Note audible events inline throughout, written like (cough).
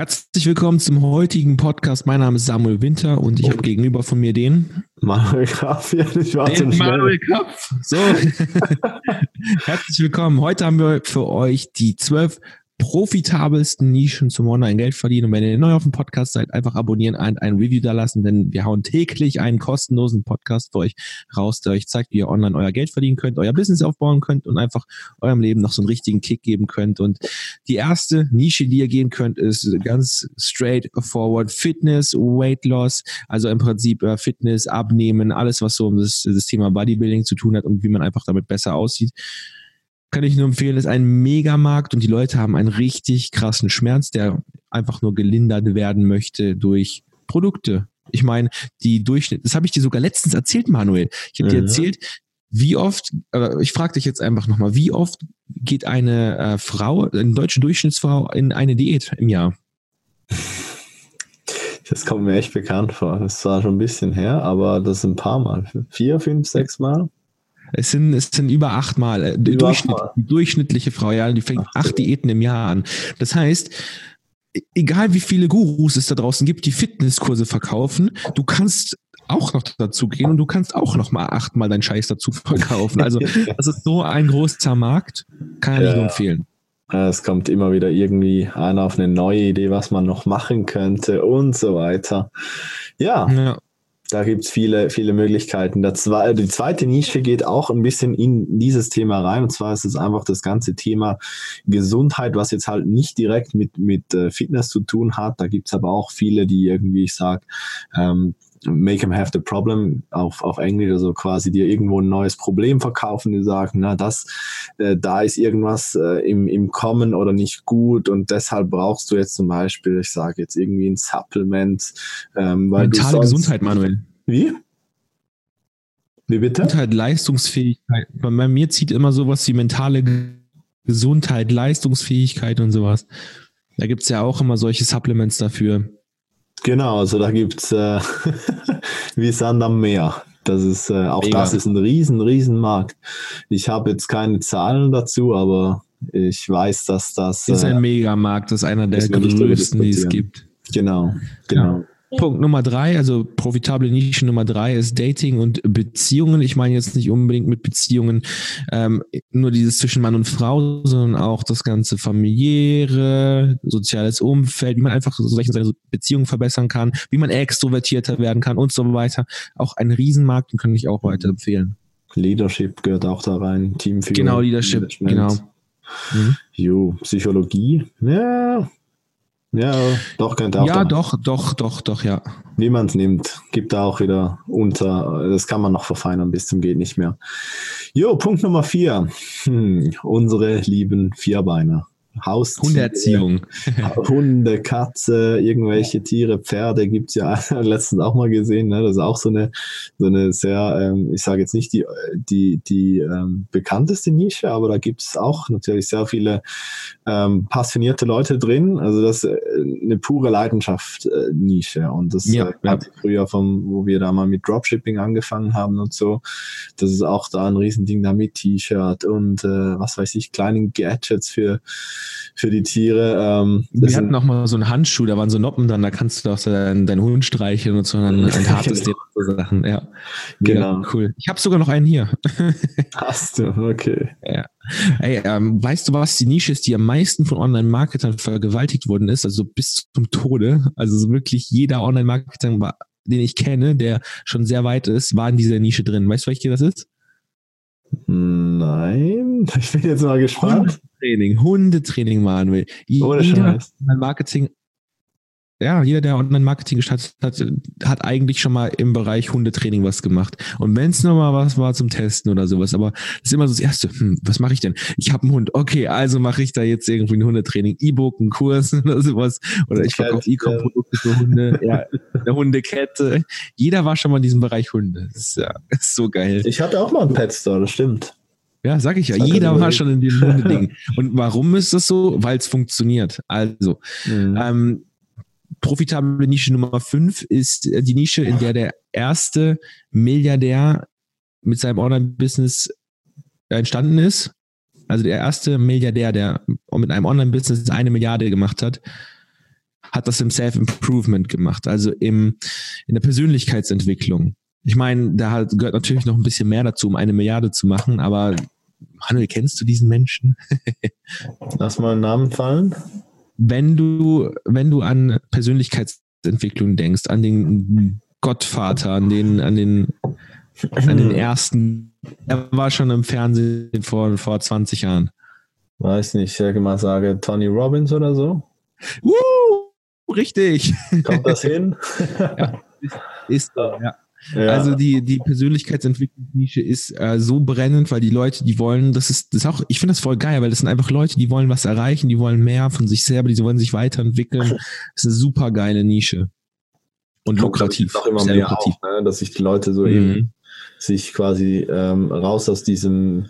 Herzlich willkommen zum heutigen Podcast. Mein Name ist Samuel Winter und ich oh. habe gegenüber von mir den Manuel Kraft. Ja, ich war den Manuel Kraft. So. (laughs) Herzlich willkommen. Heute haben wir für euch die zwölf profitabelsten Nischen zum Online-Geld verdienen. Und wenn ihr neu auf dem Podcast seid, einfach abonnieren und ein Review da lassen, denn wir hauen täglich einen kostenlosen Podcast für euch raus, der euch zeigt, wie ihr online euer Geld verdienen könnt, euer Business aufbauen könnt und einfach eurem Leben noch so einen richtigen Kick geben könnt. Und die erste Nische, die ihr gehen könnt, ist ganz straightforward Fitness, Weight Loss, also im Prinzip äh, Fitness, Abnehmen, alles, was so um das, das Thema Bodybuilding zu tun hat und wie man einfach damit besser aussieht kann ich nur empfehlen, ist ein Megamarkt und die Leute haben einen richtig krassen Schmerz, der einfach nur gelindert werden möchte durch Produkte. Ich meine, die Durchschnitt, das habe ich dir sogar letztens erzählt, Manuel. Ich habe mhm. dir erzählt, wie oft, äh, ich frage dich jetzt einfach nochmal, wie oft geht eine äh, Frau, eine deutsche Durchschnittsfrau in eine Diät im Jahr? Das kommt mir echt bekannt vor. Das war schon ein bisschen her, aber das ein paar Mal. Vier, fünf, sechs Mal. Es sind, es sind über achtmal. Äh, über Durchschnitt, achtmal. Die durchschnittliche Frau, ja, die fängt Ach, acht Diäten im Jahr an. Das heißt, e-, egal wie viele Gurus es da draußen gibt, die Fitnesskurse verkaufen, du kannst auch noch dazu gehen und du kannst auch noch mal achtmal deinen Scheiß dazu (laughs) verkaufen. Also das ist so ein großer Markt, kann ja. ich nur empfehlen. Es kommt immer wieder irgendwie einer auf eine neue Idee, was man noch machen könnte und so weiter. Ja, ja. Da gibt es viele, viele Möglichkeiten. Zwe die zweite Nische geht auch ein bisschen in dieses Thema rein. Und zwar ist es einfach das ganze Thema Gesundheit, was jetzt halt nicht direkt mit, mit äh, Fitness zu tun hat. Da gibt es aber auch viele, die irgendwie, ich sag, ähm, make them have the problem auf, auf Englisch, also quasi dir irgendwo ein neues Problem verkaufen, die sagen, na, das, äh, da ist irgendwas äh, im, im Kommen oder nicht gut und deshalb brauchst du jetzt zum Beispiel, ich sage jetzt irgendwie ein Supplement. Ähm, weil Mentale sonst, Gesundheit, Manuel. Wie? Wie bitte? Gesundheit, Leistungsfähigkeit. Bei mir zieht immer sowas wie mentale Gesundheit, Leistungsfähigkeit und sowas. Da gibt es ja auch immer solche Supplements dafür. Genau, also da gibt es äh, (laughs) wie Sand am Meer. Das ist, äh, auch Mega. das ist ein riesen, riesen Markt. Ich habe jetzt keine Zahlen dazu, aber ich weiß, dass das. Äh, ist ein Megamarkt, das ist einer der größten, die es gibt. Genau, genau. Ja. Punkt Nummer drei, also profitable Nische Nummer drei ist Dating und Beziehungen. Ich meine jetzt nicht unbedingt mit Beziehungen ähm, nur dieses zwischen Mann und Frau, sondern auch das ganze familiäre, soziales Umfeld, wie man einfach so seine Beziehungen verbessern kann, wie man extrovertierter werden kann und so weiter. Auch ein Riesenmarkt, den kann ich auch weiterempfehlen. Leadership gehört auch da rein, Teamführung. Genau, Leadership, genau. Mhm. Jo, Psychologie, ja, ja, doch, könnte auch. Ja, da. doch, doch, doch, doch, ja. Wie man es nimmt, gibt da auch wieder unter. Das kann man noch verfeinern bis zum geht nicht mehr. Jo, Punkt Nummer vier. Hm, unsere lieben Vierbeiner. Haus Hundeerziehung. (laughs) Hunde, Katze, irgendwelche Tiere, Pferde gibt's ja (laughs) letztens auch mal gesehen. Ne? Das ist auch so eine, so eine sehr, ähm, ich sage jetzt nicht die, die, die ähm, bekannteste Nische, aber da gibt's auch natürlich sehr viele ähm, passionierte Leute drin. Also das ist äh, eine pure Leidenschaft äh, Nische. Und das ja, äh, ja. früher vom, wo wir da mal mit Dropshipping angefangen haben und so. Das ist auch da ein Riesending da mit T-Shirt und äh, was weiß ich, kleinen Gadgets für für die Tiere. Ähm, Wir hatten auch mal so einen Handschuh, da waren so Noppen dran, da kannst du doch deinen, deinen Hund streicheln und so ein, ein hartes genau. so Sachen. Ja, genau. cool. Ich habe sogar noch einen hier. (laughs) Hast du, okay. Ja. Ey, ähm, weißt du, was die Nische ist, die am meisten von Online-Marketern vergewaltigt worden ist? Also bis zum Tode. Also wirklich jeder Online-Marketer, den ich kenne, der schon sehr weit ist, war in dieser Nische drin. Weißt du, welche das ist? Nein, (laughs) ich bin jetzt mal gespannt. Hundetraining, Hundetraining, Manuel. Ohne Scheiß. Marketing ja, jeder, der Online-Marketing gestartet hat, hat eigentlich schon mal im Bereich Hundetraining was gemacht. Und wenn es nochmal was war zum Testen oder sowas, aber das ist immer so das Erste, hm, was mache ich denn? Ich habe einen Hund, okay, also mache ich da jetzt irgendwie ein Hundetraining, E-Book, einen Kurs (laughs) oder sowas. Oder ich verkaufe E-Com-Produkte für Hunde, ja, eine Hundekette. Jeder war schon mal in diesem Bereich Hunde. Das ist ja (laughs) ist so geil. Ich hatte auch mal einen Pet Store, das stimmt. Ja, sag ich ja. Jeder war schon in dem Hunde-Ding. (laughs) Und warum ist das so? Weil es funktioniert. Also, mhm. ähm, profitable Nische Nummer 5 ist äh, die Nische, in der der erste Milliardär mit seinem Online-Business entstanden ist. Also der erste Milliardär, der mit einem Online-Business eine Milliarde gemacht hat, hat das im Self-Improvement gemacht, also im, in der Persönlichkeitsentwicklung. Ich meine, da gehört natürlich noch ein bisschen mehr dazu, um eine Milliarde zu machen, aber Manuel, kennst du diesen Menschen? Lass mal einen Namen fallen. Wenn du, wenn du an Persönlichkeitsentwicklung denkst, an den Gottvater, an den, an den, an den (laughs) ersten, er war schon im Fernsehen vor, vor 20 Jahren. Weiß nicht, ich mal sage Tony Robbins oder so. Uh, richtig. Kommt das (laughs) hin? ja, ist, ist ja. Ja. Also die, die Persönlichkeitsentwicklungsnische ist äh, so brennend, weil die Leute, die wollen, das ist, das ist auch, ich finde das voll geil, weil das sind einfach Leute, die wollen was erreichen, die wollen mehr von sich selber, die wollen sich weiterentwickeln. Das ist eine super geile Nische. Und lukrativ. Auch immer mehr lukrativ. Auch, ne? dass sich die Leute so mhm. eben sich quasi ähm, raus aus diesem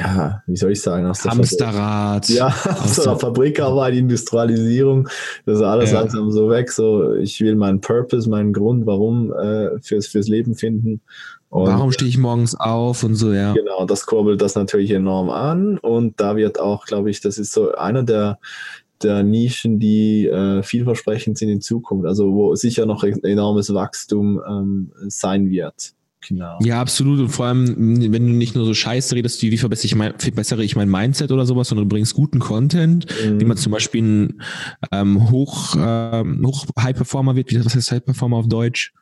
ja, wie soll ich sagen, aus der Hamsterrad. Fabrik. Ja, aus (laughs) der Fabrikarbeit, Industrialisierung, das ist alles ja. langsam so weg. So, ich will meinen Purpose, meinen Grund, warum äh, fürs, fürs Leben finden. Und, warum stehe ich morgens auf und so, ja. Genau, das kurbelt das natürlich enorm an. Und da wird auch, glaube ich, das ist so einer der, der Nischen, die äh, vielversprechend sind in Zukunft, also wo sicher noch enormes Wachstum ähm, sein wird. Genau. Ja, absolut. Und vor allem, wenn du nicht nur so Scheiße redest, wie, wie verbessere ich mein, verbessere ich mein Mindset oder sowas, sondern du bringst guten Content, mhm. wie man zum Beispiel ein ähm, hoch, ähm, hoch High Performer wird, wie was heißt High Performer auf Deutsch?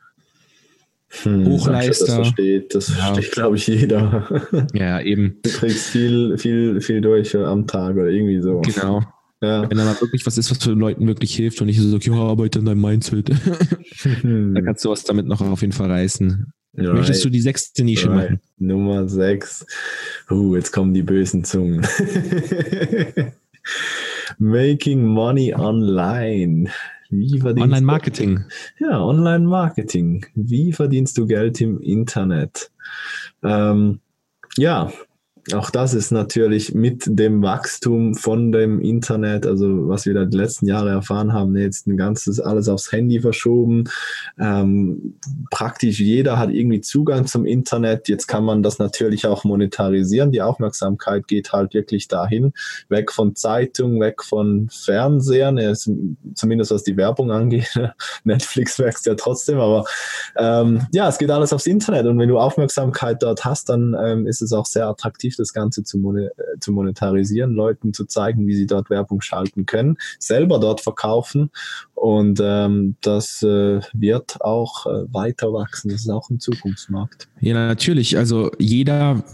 Hm, Hochleister. Das versteht, das ja. versteht, glaube ich, jeder. Ja, eben. (laughs) Du kriegst viel, viel, viel durch am Tag oder irgendwie so. Genau. Ja. Wenn da mal wirklich was ist, was für Leuten wirklich hilft und nicht so, ja, arbeite an deinem Mindset. (laughs) Hm. dann kannst du was damit noch auf jeden Fall reißen. Right. Möchtest du die sechste Nische right. machen? Nummer sechs. Uh, jetzt kommen die bösen Zungen. (laughs) Making money online. Online Marketing. Ja, Online Marketing. Wie verdienst du Geld im Internet? Ähm, ja, auch das ist natürlich mit dem Wachstum von dem Internet, also was wir da die letzten Jahre erfahren haben, jetzt ein ganzes alles aufs Handy verschoben. Ähm, praktisch jeder hat irgendwie Zugang zum Internet. Jetzt kann man das natürlich auch monetarisieren. Die Aufmerksamkeit geht halt wirklich dahin, weg von Zeitung, weg von Fernsehern, zumindest was die Werbung angeht. (laughs) Netflix wächst ja trotzdem, aber ähm, ja, es geht alles aufs Internet und wenn du Aufmerksamkeit dort hast, dann ähm, ist es auch sehr attraktiv das Ganze zu, mon zu monetarisieren, Leuten zu zeigen, wie sie dort Werbung schalten können, selber dort verkaufen und ähm, das äh, wird auch äh, weiter wachsen. Das ist auch ein Zukunftsmarkt. Ja, natürlich. Also jeder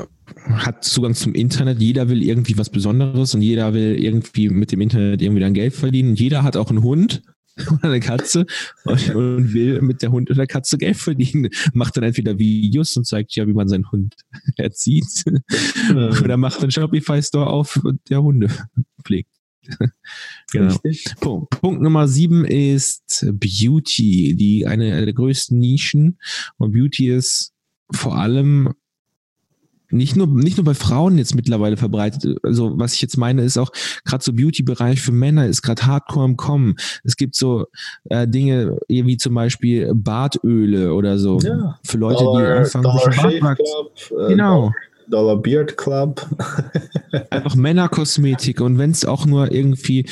hat Zugang zum Internet, jeder will irgendwie was Besonderes und jeder will irgendwie mit dem Internet irgendwie dann Geld verdienen. Jeder hat auch einen Hund (laughs) oder eine Katze und, und, will mit der Hund oder Katze Geld verdienen. Macht dann entweder Videos und zeigt ja, wie man seinen Hund (laughs) erzieht. oder macht einen Shopify-Store auf und der Hunde (laughs) pflegt. genau. Punkt. Punkt Nummer sieben ist Beauty, die eine, eine der größten Nischen. Und Beauty ist vor allem nicht nur, nicht nur bei Frauen jetzt mittlerweile verbreitet. Also was ich jetzt meine, ist auch gerade so Beauty-Bereich für Männer ist gerade hardcore im Kommen. Es gibt so äh, Dinge wie zum Beispiel Bartöle oder so. Ja. Für Leute, Dollar, die anfangen, sich Bart Club, äh, Genau. Dollar Beard Club. (laughs) Einfach Männerkosmetik und wenn es auch nur irgendwie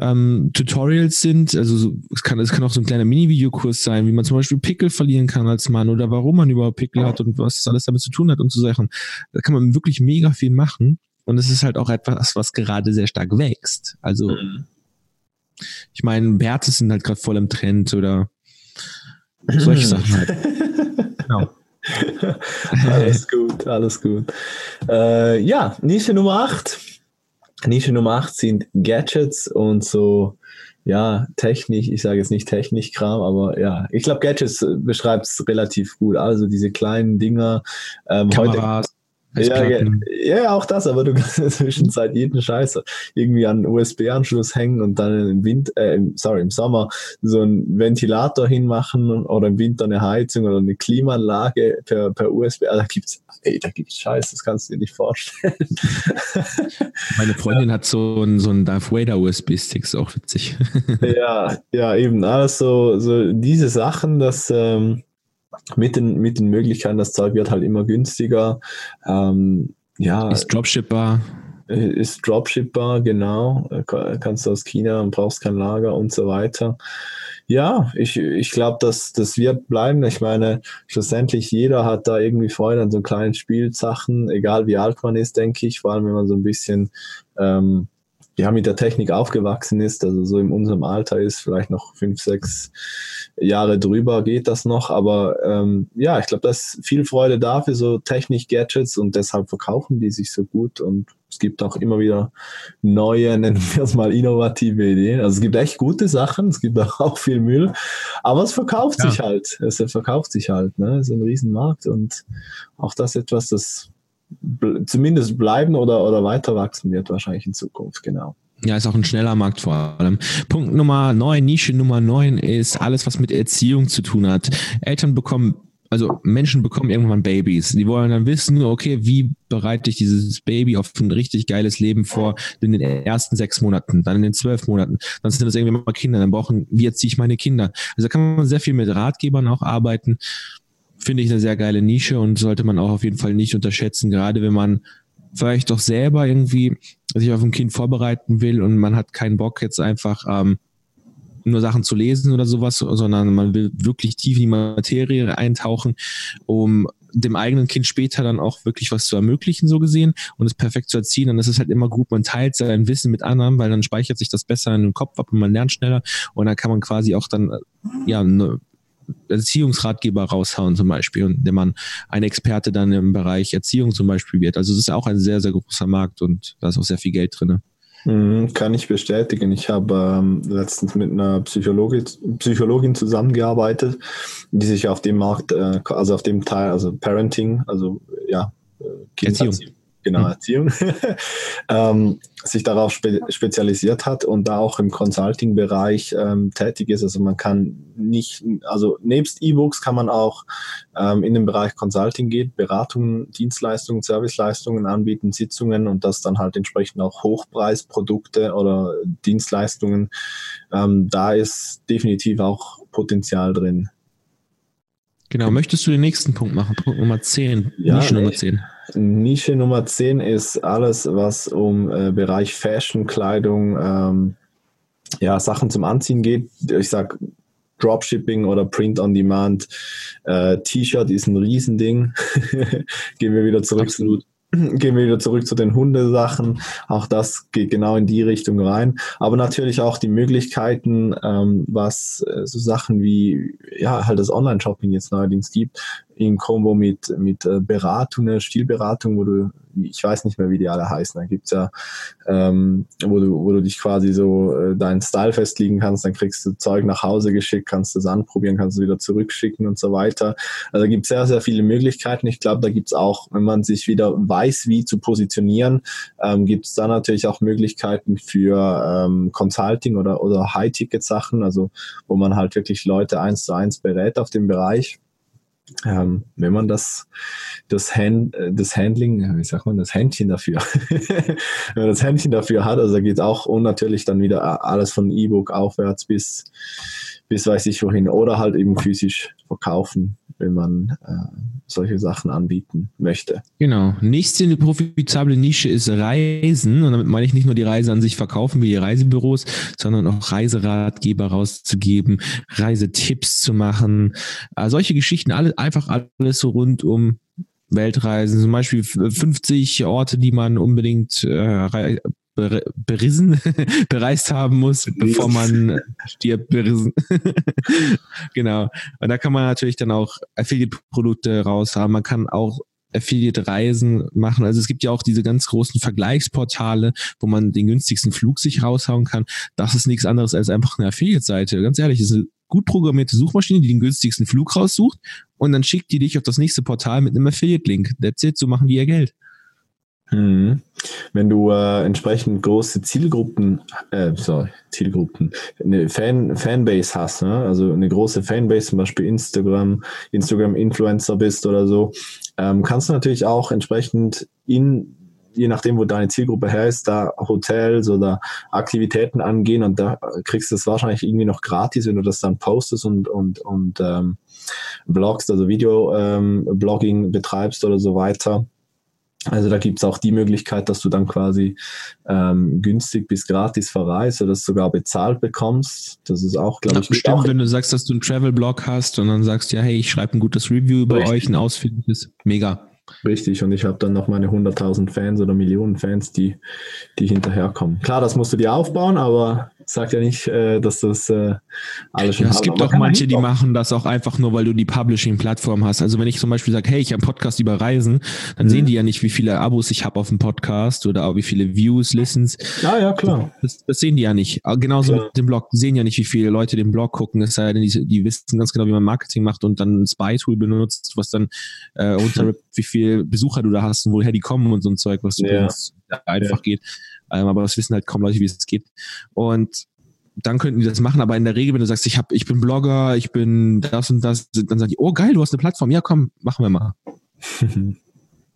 ähm, Tutorials sind, also so, es, kann, es kann auch so ein kleiner Mini-Videokurs sein, wie man zum Beispiel Pickel verlieren kann als Mann oder warum man überhaupt Pickel hat und was das alles damit zu tun hat und so Sachen. Da kann man wirklich mega viel machen und es ist halt auch etwas, was gerade sehr stark wächst. Also mhm. ich meine, Bärte sind halt gerade voll im Trend oder solche Sachen halt. (laughs) genau. (laughs) alles gut, alles gut. Äh, ja, Nische Nummer 8. Nische Nummer 8 sind Gadgets und so, ja, Technik, ich sage jetzt nicht Technikkram, aber ja, ich glaube, Gadgets beschreibt es relativ gut. Also diese kleinen Dinger. Ähm, Kameras. Heute, ja, ja, auch das, aber du (laughs) kannst in der Zwischenzeit jeden Scheiß irgendwie an USB-Anschluss hängen und dann im Winter, äh, sorry, im Sommer so einen Ventilator hinmachen oder im Winter eine Heizung oder eine Klimaanlage per, per USB. Also da gibt's, ey, da gibt's Scheiß, das kannst du dir nicht vorstellen. (laughs) Meine Freundin ja. hat so einen, so einen Darth Vader USB-Stick, ist auch witzig. (laughs) ja, ja, eben, alles so, so diese Sachen, dass, ähm, mit den, mit den Möglichkeiten, das Zeug wird halt immer günstiger. Ähm, ja. Ist dropshipbar. ist dropshipbar, genau. Kannst du aus China und brauchst kein Lager und so weiter. Ja, ich, ich glaube, dass das wird bleiben. Ich meine, schlussendlich jeder hat da irgendwie Freude an so kleinen Spielsachen, egal wie alt man ist, denke ich, vor allem wenn man so ein bisschen ähm, ja, mit der Technik aufgewachsen ist, also so in unserem Alter ist, vielleicht noch fünf, sechs Jahre drüber geht das noch, aber ähm, ja, ich glaube, da ist viel Freude da für so Technik-Gadgets und deshalb verkaufen die sich so gut und es gibt auch immer wieder neue, (laughs) nennen wir es mal innovative Ideen. Also es gibt echt gute Sachen, es gibt (laughs) auch viel Müll, aber es verkauft ja. sich halt. Es verkauft sich halt, ne? Es ist ein Riesenmarkt und auch das etwas, das zumindest bleiben oder, oder weiter wachsen wird wahrscheinlich in Zukunft, genau. Ja, ist auch ein schneller Markt vor allem. Punkt Nummer neun, Nische Nummer neun ist alles, was mit Erziehung zu tun hat. Eltern bekommen, also Menschen bekommen irgendwann Babys. Die wollen dann wissen, okay, wie bereite ich dieses Baby auf ein richtig geiles Leben vor in den ersten sechs Monaten, dann in den zwölf Monaten, dann sind das irgendwie mal Kinder, dann brauchen, wie erziehe ich meine Kinder? Also da kann man sehr viel mit Ratgebern auch arbeiten finde ich eine sehr geile Nische und sollte man auch auf jeden Fall nicht unterschätzen, gerade wenn man vielleicht doch selber irgendwie sich auf ein Kind vorbereiten will und man hat keinen Bock jetzt einfach ähm, nur Sachen zu lesen oder sowas, sondern man will wirklich tief in die Materie eintauchen, um dem eigenen Kind später dann auch wirklich was zu ermöglichen, so gesehen, und es perfekt zu erziehen. Und es ist halt immer gut, man teilt sein Wissen mit anderen, weil dann speichert sich das besser in den Kopf ab und man lernt schneller. Und dann kann man quasi auch dann, ja, ne, Erziehungsratgeber raushauen zum Beispiel und der man ein Experte dann im Bereich Erziehung zum Beispiel wird. Also es ist auch ein sehr, sehr großer Markt und da ist auch sehr viel Geld drin. Mhm, kann ich bestätigen. Ich habe ähm, letztens mit einer Psychologin, Psychologin zusammengearbeitet, die sich auf dem Markt, äh, also auf dem Teil, also Parenting, also ja, äh, Erziehung genau, hm. Erziehung, (laughs) ähm, sich darauf spe spezialisiert hat und da auch im Consulting-Bereich ähm, tätig ist. Also man kann nicht, also nebst E-Books kann man auch ähm, in den Bereich Consulting gehen, Beratungen, Dienstleistungen, Serviceleistungen anbieten, Sitzungen und das dann halt entsprechend auch Hochpreisprodukte oder Dienstleistungen. Ähm, da ist definitiv auch Potenzial drin. Genau, möchtest du den nächsten Punkt machen? Punkt Nummer 10, ja, Nische Nummer 10. Nische Nummer 10 ist alles, was um äh, Bereich Fashion, Kleidung, ähm, ja, Sachen zum Anziehen geht. Ich sag Dropshipping oder Print on Demand. Äh, T-Shirt ist ein Riesending. (laughs) Gehen wir wieder zurück Absolut. (clears throat) Gehen wir wieder zurück zu den Hundesachen. Auch das geht genau in die Richtung rein. Aber natürlich auch die Möglichkeiten, ähm, was äh, so Sachen wie, ja, halt das Online-Shopping jetzt neuerdings gibt, in Kombo mit, mit äh, Beratungen, Stilberatung, wo du, ich weiß nicht mehr, wie die alle heißen, da gibt's ja, ähm, wo, du, wo du dich quasi so äh, deinen Style festlegen kannst, dann kriegst du Zeug nach Hause geschickt, kannst es anprobieren, kannst es wieder zurückschicken und so weiter. Also da gibt's sehr, sehr viele Möglichkeiten. Ich glaube, da gibt's auch, wenn man sich wieder weiß, wie zu positionieren, ähm, gibt's da natürlich auch Möglichkeiten für ähm, Consulting oder, oder High-Ticket-Sachen, also wo man halt wirklich Leute eins zu eins berät auf dem Bereich ähm, wenn man das, das, Hand, das Handling, wie sagt man, das Händchen dafür, (laughs) wenn man das Händchen dafür hat, also geht auch und natürlich dann wieder alles von E-Book aufwärts bis, bis weiß ich wohin. Oder halt eben physisch verkaufen wenn man äh, solche Sachen anbieten möchte. Genau. Nächste profitable Nische ist Reisen. Und damit meine ich nicht nur die Reise an sich verkaufen wie die Reisebüros, sondern auch Reiseratgeber rauszugeben, Reisetipps zu machen. Äh, solche Geschichten, alle, einfach alles so rund um Weltreisen, zum Beispiel 50 Orte, die man unbedingt äh, berissen, (laughs) bereist haben muss, bevor man stirbt, berissen. (laughs) genau. Und da kann man natürlich dann auch Affiliate-Produkte raushaben. Man kann auch Affiliate-Reisen machen. Also es gibt ja auch diese ganz großen Vergleichsportale, wo man den günstigsten Flug sich raushauen kann. Das ist nichts anderes als einfach eine Affiliate-Seite. Ganz ehrlich, das ist eine gut programmierte Suchmaschine, die den günstigsten Flug raussucht und dann schickt die dich auf das nächste Portal mit einem Affiliate-Link. That's it, so machen die ihr Geld. Mhm. Wenn du äh, entsprechend große Zielgruppen, äh, sorry, Zielgruppen, eine Fan, Fanbase hast, ne? also eine große Fanbase, zum Beispiel Instagram, Instagram-Influencer bist oder so, ähm, kannst du natürlich auch entsprechend in je nachdem, wo deine Zielgruppe her ist, da Hotels oder Aktivitäten angehen und da kriegst du es wahrscheinlich irgendwie noch gratis, wenn du das dann postest und, und, und ähm, blogst, also Video-Blogging ähm, betreibst oder so weiter Also da gibt es auch die Möglichkeit, dass du dann quasi ähm, günstig bis gratis verreist oder das sogar bezahlt bekommst. Das ist auch, glaube ich, bestimmt, auch wenn du sagst, dass du einen Travel-Blog hast und dann sagst, ja, hey, ich schreibe ein gutes Review über Richtig. euch, ein ausführliches, mega. Richtig, und ich habe dann noch meine 100.000 Fans oder Millionen Fans, die, die hinterherkommen. Klar, das musst du dir aufbauen, aber sagt ja nicht, äh, dass das äh, alles schon ja, Es gibt auch manche, die machen das auch einfach nur, weil du die Publishing-Plattform hast. Also wenn ich zum Beispiel sage, hey, ich habe einen Podcast über Reisen, dann mhm. sehen die ja nicht, wie viele Abos ich habe auf dem Podcast oder auch wie viele Views, Listens. Ja, ja, klar. Das, das sehen die ja nicht. Genauso klar. mit dem Blog. Die sehen ja nicht, wie viele Leute den Blog gucken. Es sei denn, die, die wissen ganz genau, wie man Marketing macht und dann ein Spy-Tool benutzt, was dann äh, runterrippt, (laughs) wie viele Besucher du da hast und woher die kommen und so ein Zeug, was ja. einfach ja. geht. Ähm, aber das wissen halt kaum Leute, wie es geht. Und dann könnten die das machen, aber in der Regel, wenn du sagst, ich hab, ich bin Blogger, ich bin das und das, dann sagen die, oh geil, du hast eine Plattform, ja komm, machen wir mal. (laughs)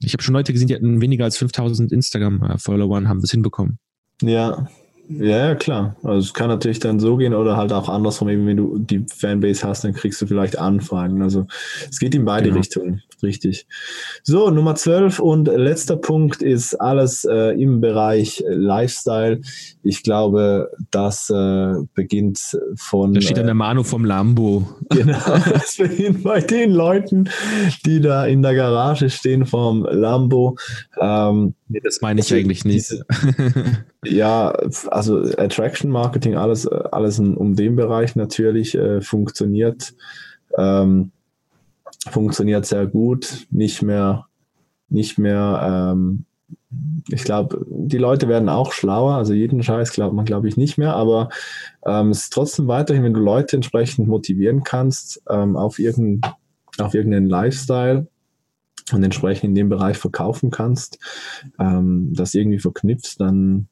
ich habe schon Leute gesehen, die hatten weniger als 5000 Instagram-Follower und haben das hinbekommen. Ja, ja, ja, klar. Also es kann natürlich dann so gehen oder halt auch andersrum, eben wenn du die Fanbase hast, dann kriegst du vielleicht Anfragen. Also es geht in beide genau. Richtungen, richtig. So, Nummer 12 und letzter Punkt ist alles äh, im Bereich Lifestyle. Ich glaube, das äh, beginnt von. Da steht dann der Manu vom Lambo. (laughs) Genau, das beginnt bei den Leuten, die da in der Garage stehen vom Lambo. Ähm, nee, das meine ich also eigentlich nicht. (laughs) Ja, also Attraction Marketing, alles, alles um den Bereich natürlich äh, funktioniert. Ähm, funktioniert sehr gut, nicht mehr, nicht mehr, ähm, ich glaube, die Leute werden auch schlauer, also jeden Scheiß glaubt man, glaube ich, nicht mehr, aber ähm, es ist trotzdem weiterhin, wenn du Leute entsprechend motivieren kannst ähm, auf, irgendein, auf irgendeinen Lifestyle und entsprechend in dem Bereich verkaufen kannst, ähm, das irgendwie verknüpfst, dann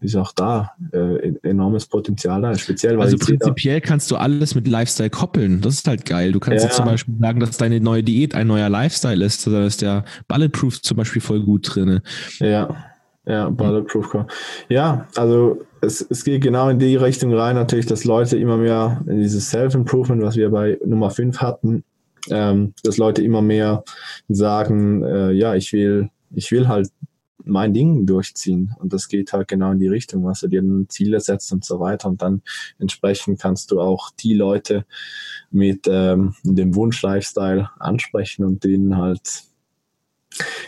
ist auch da äh, enormes Potenzial da, speziell weil Also prinzipiell kannst du alles mit Lifestyle koppeln. Das ist halt geil. Du kannst ja. jetzt zum Beispiel sagen, dass deine neue Diät ein neuer Lifestyle ist. Da ist der Bulletproof zum Beispiel voll gut drin. Ja, ja, Bulletproof. Ja, also es, es geht genau in die Richtung rein, natürlich, dass Leute immer mehr in dieses Self-Improvement, was wir bei Nummer 5 hatten, ähm, dass Leute immer mehr sagen, äh, ja, ich will, ich will halt mein Ding durchziehen. Und das geht halt genau in die Richtung, was du dir Ziele setzt und so weiter. Und dann entsprechend kannst du auch die Leute mit ähm, dem Wunsch-Lifestyle ansprechen und denen halt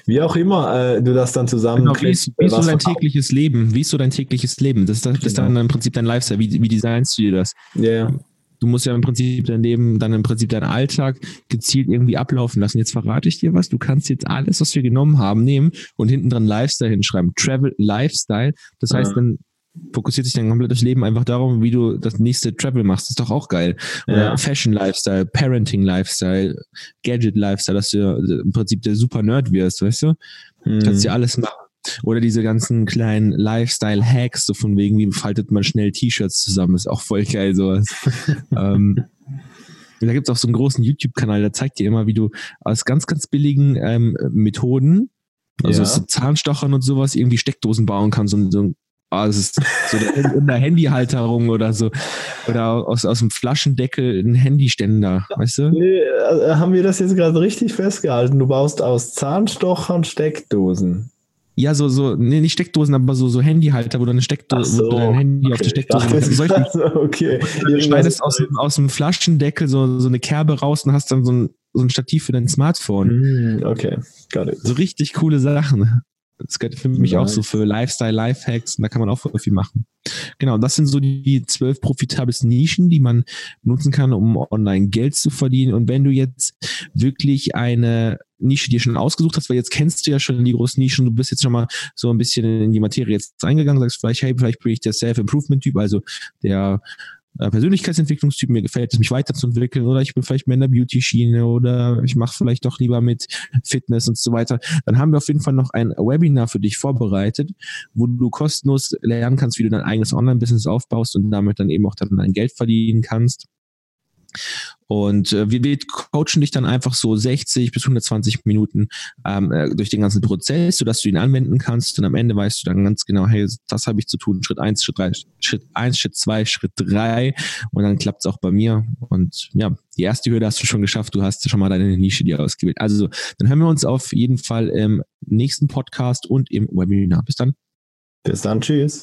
wie auch immer äh, du das dann zusammen genau, wie ist, wie ist so dein tägliches Leben? Wie ist so dein tägliches Leben? Das ist, das ist dann im Prinzip dein Lifestyle. Wie, wie designst du dir das? Ja. Yeah du musst ja im Prinzip dein Leben, dann im Prinzip deinen Alltag gezielt irgendwie ablaufen lassen. Jetzt verrate ich dir was. Du kannst jetzt alles, was wir genommen haben, nehmen und hinten dran Lifestyle hinschreiben. Travel Lifestyle. Das heißt, dann fokussiert sich dein komplettes Leben einfach darum, wie du das nächste Travel machst. Das ist doch auch geil. Ja. Fashion Lifestyle, Parenting Lifestyle, Gadget Lifestyle, dass du im Prinzip der super Nerd wirst, weißt du? Mhm. Kannst dir alles machen. Oder diese ganzen kleinen Lifestyle-Hacks, so von wegen, wie faltet man schnell T-Shirts zusammen, ist auch voll geil, sowas. (laughs) ähm, da gibt es auch so einen großen YouTube-Kanal, der zeigt dir immer, wie du aus ganz, ganz billigen ähm, Methoden, also ja. so Zahnstochern und sowas, irgendwie Steckdosen bauen kannst. Und so, oh, das ist so in der Handyhalterung oder so. Oder aus, aus dem Flaschendeckel ein Handyständer, weißt du? Nee, äh, haben wir das jetzt gerade richtig festgehalten? Du baust aus Zahnstochern Steckdosen. Ja, so, so, nee, nicht Steckdosen, aber so, so Handyhalter, wo du eine Steckdose, so, wo du dein Handy okay. auf die Steckdose (laughs) machst. Solche, also, okay. Du schneidest aus, aus dem Flaschendeckel so, so eine Kerbe raus und hast dann so ein, so ein Stativ für dein Smartphone. Mm, okay, got it. So richtig coole Sachen. Das gehört für mich nice. auch so für Lifestyle, Lifehacks und da kann man auch viel machen. Genau, das sind so die zwölf profitabelsten Nischen, die man nutzen kann, um online Geld zu verdienen. Und wenn du jetzt wirklich eine Nische dir schon ausgesucht hast, weil jetzt kennst du ja schon die großen Nischen, du bist jetzt schon mal so ein bisschen in die Materie jetzt eingegangen, sagst vielleicht, hey, vielleicht bin ich der Self-Improvement-Typ, also der äh, Persönlichkeitsentwicklungstyp, mir gefällt es, mich weiterzuentwickeln oder ich bin vielleicht mehr in der Beauty-Schiene oder ich mache vielleicht doch lieber mit Fitness und so weiter, dann haben wir auf jeden Fall noch ein Webinar für dich vorbereitet, wo du kostenlos lernen kannst, wie du dein eigenes Online-Business aufbaust und damit dann eben auch dann dein Geld verdienen kannst. Und äh, wir, wir coachen dich dann einfach so 60 bis 120 Minuten ähm, äh, durch den ganzen Prozess, sodass du ihn anwenden kannst. Und am Ende weißt du dann ganz genau, hey, das habe ich zu tun. Schritt eins, Schritt drei, Schritt eins, Schritt zwei, Schritt drei. Und dann klappt es auch bei mir. Und ja, die erste Hürde hast du schon geschafft. Du hast schon mal deine Nische dir ausgewählt. Also, dann hören wir uns auf jeden Fall im nächsten Podcast und im Webinar. Bis dann. Bis dann. Tschüss.